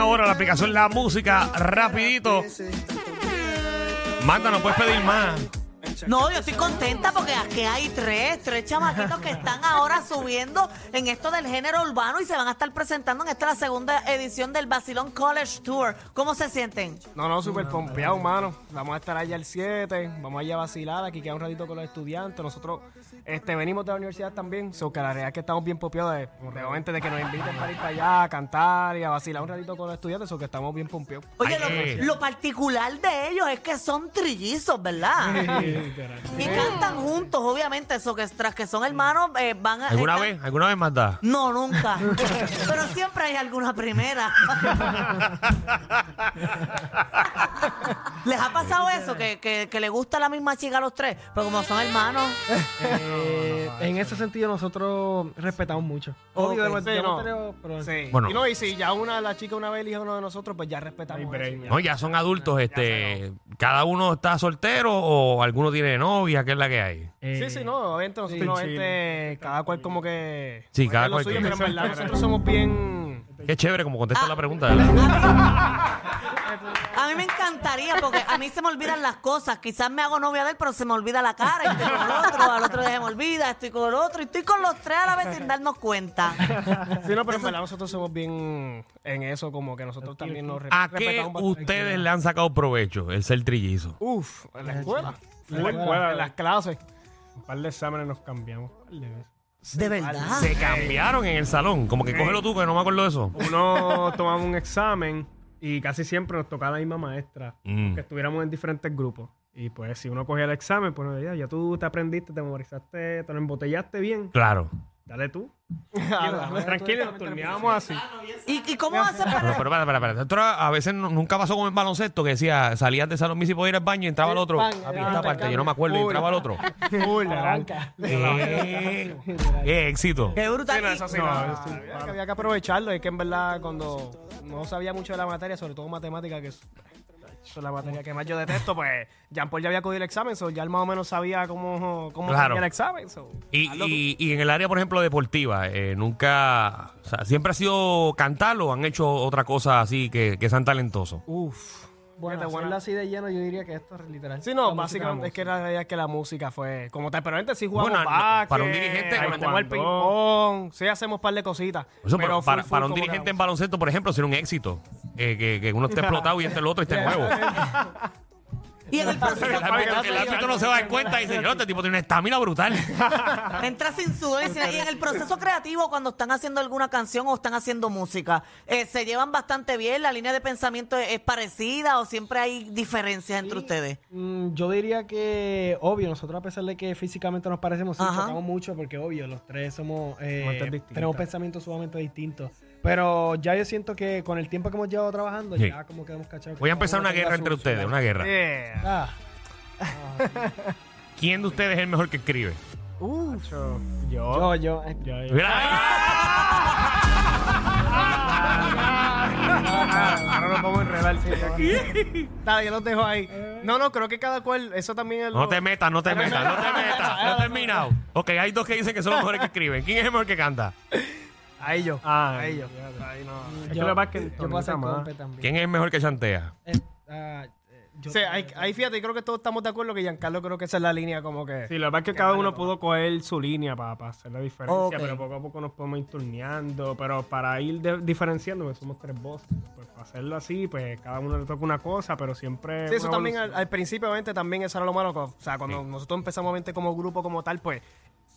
Ahora la aplicación La Música, rapidito. Manda, no puedes pedir más. No, yo estoy contenta porque aquí hay tres, tres chamaquitos que están ahora subiendo en esto del género urbano y se van a estar presentando en esta la segunda edición del Basilón College Tour. ¿Cómo se sienten? No, no, súper pompeado, mano. Vamos a estar allá el 7, vamos allá a vacilar, aquí queda un ratito con los estudiantes. Nosotros este, venimos de la universidad también, so que la realidad es que estamos bien pompeados de, de, de que nos inviten para ir para allá a cantar y a vacilar un ratito con los estudiantes, so que estamos bien pompeados. Oye, Ay, lo, lo particular de ellos es que son trillizos, ¿verdad? Y cantan juntos, obviamente, eso que tras que son hermanos eh, van a... ¿Alguna están- vez? ¿Alguna vez manda? No, nunca. Pero siempre hay alguna primera. ¿Les ha pasado eso? Que, que, que le gusta la misma chica a los tres, pero como son hermanos. Eh, en ese sentido nosotros respetamos mucho. Obvio, Ok. Sí, yo no. creo, pero- Sí. Bueno. Y no, y si ya una, la chica una vez elige a uno de nosotros, pues ya respetamos. eso. No, ya son adultos, este, cada uno está soltero o alguno tiene novia, ¿qué es la que hay? Eh, Sí, sí, no, obviamente nosotros, Sí, obviamente, cada cual como que... Sí, cada cual suyo, tiene- pero en verdad nosotros somos bien... Qué chévere como contesta Ah. la pregunta, ¿verdad? A mí me encantaría porque a mí se me olvidan las cosas. Quizás me hago novia de él, pero se me olvida la cara. Y estoy con el otro, al otro día se me olvida, estoy con el otro. Y estoy con los tres a la vez sin darnos cuenta. Sí, no, pero en verdad nosotros somos bien en eso, como que nosotros también nos ¿A qué ustedes le han sacado provecho el ser trillizo? Uf, en la escuela. En la escuela. En las clases. Un par de exámenes nos cambiamos. un par de veces. De verdad. Se cambiaron en el salón, como que cógelo tú, que no me acuerdo de eso. Uno tomaba un examen y casi siempre nos tocaba la misma maestra, Mm. que estuviéramos en diferentes grupos. Y pues si uno cogía el examen, pues ya, ya tú te aprendiste, te memorizaste, te lo embotellaste bien, Claro. Dale tú. Tranquilo, turneábamos así. ¿Y, y cómo Pero, para.? pero, espera. Esto era- a veces nunca pasó como en baloncesto, que decía, salías de salón Missy podía ir al baño y entraba el otro. ah, esta parte, yo no me acuerdo, y entraba el otro. ¡Qué, éxito! Qué brutal. Sí, no, eso sí, No, no, sí, había, que, había que aprovecharlo. Es que en verdad, cuando no sabía mucho de la materia, sobre todo matemática, que es, es la materia que más yo detesto, pues Jean Paul ya había cogido el examen, so ya él más o menos sabía cómo, cómo Claro. tenía el examen. so, Y, tú. y- y en el área, por ejemplo, deportiva, eh, nunca, o sea, siempre ha sido cantar o han hecho otra cosa así que, que sean talentosos. Uf. Bueno, buena- así de lleno, yo diría que esto es literal. Sí, no, básicamente es que la realidad es que la música fue como tal. Pero antes sí jugamos Bueno, no, básquet, para un dirigente, bueno, metemos el ping-pong, sí hacemos un par de cositas. Eso, pero pero full, para, full para un dirigente en baloncesto, por ejemplo, sería un éxito. Eh, que, que uno esté explotado y este el otro esté nuevo. Y en el proceso. el, árbitro, el árbitro no se va a dar cuenta y dice, yo, este tipo tiene una estamina brutal. Entra sin sudor y sin- y en el proceso creativo cuando están haciendo alguna canción o están haciendo música, eh, ¿se llevan bastante bien? ¿La línea de pensamiento es, es parecida o siempre hay diferencias entre ustedes? Mm, yo diría que, obvio, nosotros a pesar de que físicamente nos parecemos, sí, Ajá. chocamos mucho porque, obvio, los tres somos, eh, Mentes distintas. tenemos pensamientos sumamente distintos. Pero ya yo siento que con el tiempo que hemos llevado trabajando, Sí. ya como que hemos cachado. que Voy a cada empezar uno una tenga guerra su- entre su ustedes, una guerra. Yeah. Ah, ¿Quién de ustedes es el mejor que escribe? Yo. yo, yo, eh, Mira Ahora nos vamos a enredar sí, aquí. Dale, yo los dejo ahí. No, no, creo que cada cual, eso también es No lo- te metas, no te metas, no te metas. No he terminado. Ok, hay dos que dicen que son los mejores que escriben. ¿Quién es el mejor que canta? A ellos. Ah, a ellos. Ahí no. yo, que lo que pasa es que yo puedo Tonita hacer más. compe también. ¿Quién es el mejor que chantea? Eh, ah, eh, yo- Sí, ahí, ahí fíjate, yo creo que todos estamos de acuerdo que Giancarlo creo que esa es la línea como que... Sí, lo que pasa es que cada uno pudo coger su línea para, hacer la diferencia, Ok. pero poco a poco nos podemos ir turneando. Pero para ir de- diferenciando, porque somos tres voces, pues para hacerlo así, pues cada uno le toca una cosa, pero siempre. Sí, eso una también al, evolución. al principio, obviamente, también eso era lo malo. O sea, cuando nosotros empezamos, obviamente, como grupo, como tal, pues,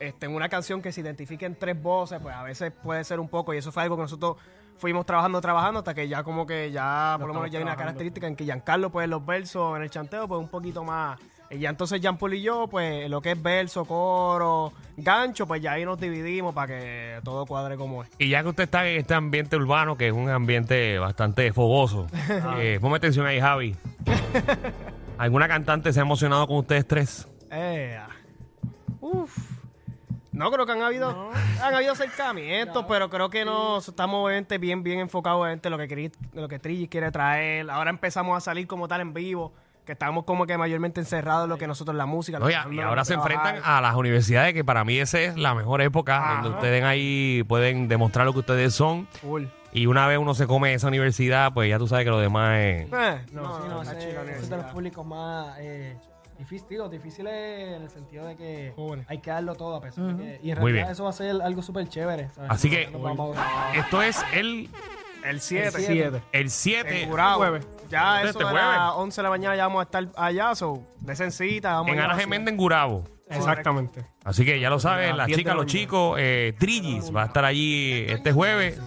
este, en una canción que se identifiquen tres voces, pues a veces puede ser un poco, y eso fue algo que nosotros fuimos trabajando, trabajando, hasta que ya como que ya, por lo menos ya hay una característica en que Giancarlo, pues, en los versos, en el chanteo, pues, un poquito más... Y ya entonces Jean Paul y yo, pues, lo que es verso, coro, gancho, pues ya ahí nos dividimos para que todo cuadre como es. Y ya que usted está en este ambiente urbano, que es un ambiente bastante fogoso, eh, ponme atención ahí, Javi. ¿Alguna cantante se ha emocionado con ustedes tres? Eh. No, creo que han habido, han habido acercamientos, pero creo que no, estamos obviamente bien, bien enfocados en lo que, lo que Trillis quiere traer. Ahora empezamos a salir como tal en vivo, que estamos como que mayormente encerrados en lo que nosotros la música. No, y, a- ahora se trabajar. enfrentan a las universidades, que para mí esa es la mejor época, donde ustedes ahí pueden demostrar lo que ustedes son. Y una vez uno se come esa universidad, pues ya tú sabes que lo demás es... Eh, No, no, sí, no, no, ese es de los públicos más eh, difíciles, digo, difíciles en el sentido de que Jóvenes. hay que darlo todo a pesar de que... Y en Muy realidad bien. eso va a ser algo súper chévere. ¿sabes? Así No- que- no vamos a- Esto es el, El 7. siete. el 7 En Gurabo. Ya Este eso de jueves. las 11 de la mañana ya vamos a estar allá, so, de cita, vamos en Ana Geméndez en Gurabo. Exactamente. Así que ya lo saben, las las 10 de chicas, los chicos, eh, Trillis va a estar allí este jueves,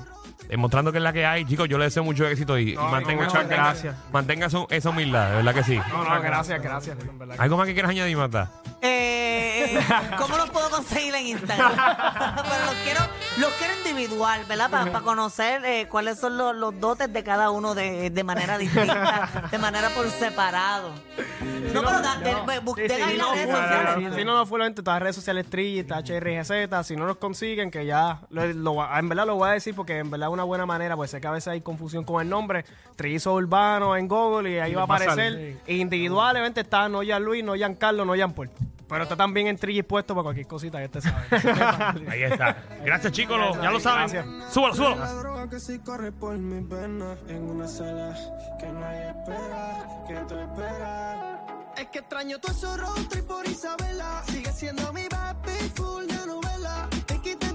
demostrando que es la que hay. Chicos, yo les deseo mucho éxito y, y No, mantenga, muchas gracias. mantenga su- esa humildad, de verdad que sí. No, no, gracias, gracias. en verdad. ¿Algo más que quieras añadir, Marta? Eh, ¿Cómo los puedo conseguir en Instagram? Pero los quiero, los quiero individual, ¿verdad? Para conocer eh, cuáles son los, los dotes de cada uno de, de manera distinta, de manera por separado. No, pero da- de- busquen Sí, sí, ahí las no, redes sociales. Si no, no fulamente, todas las redes sociales Trilli, está HRGZ, si no nos consiguen, que ya, lo, lo- en verdad lo voy a decir porque en verdad es una buena manera, pues sé que a veces hay confusión con el nombre, Trillizo Urbano en Google y ahí va a aparecer. Individualmente está no Jan Luis, no Jan Carlos, no Jan Paul. Pero está también en Trillis puesto para cualquier cosita que este sabe. Ahí está. Gracias, chicos, lo- ya lo saben. Gracias. Súbalo, súbalo. La droga que sí corre por mis venas en una sala que nadie espera, que tú esperas. Es que extraño tu esos road trip por Isabela. Sigue siendo mi baby full de novela. Te quité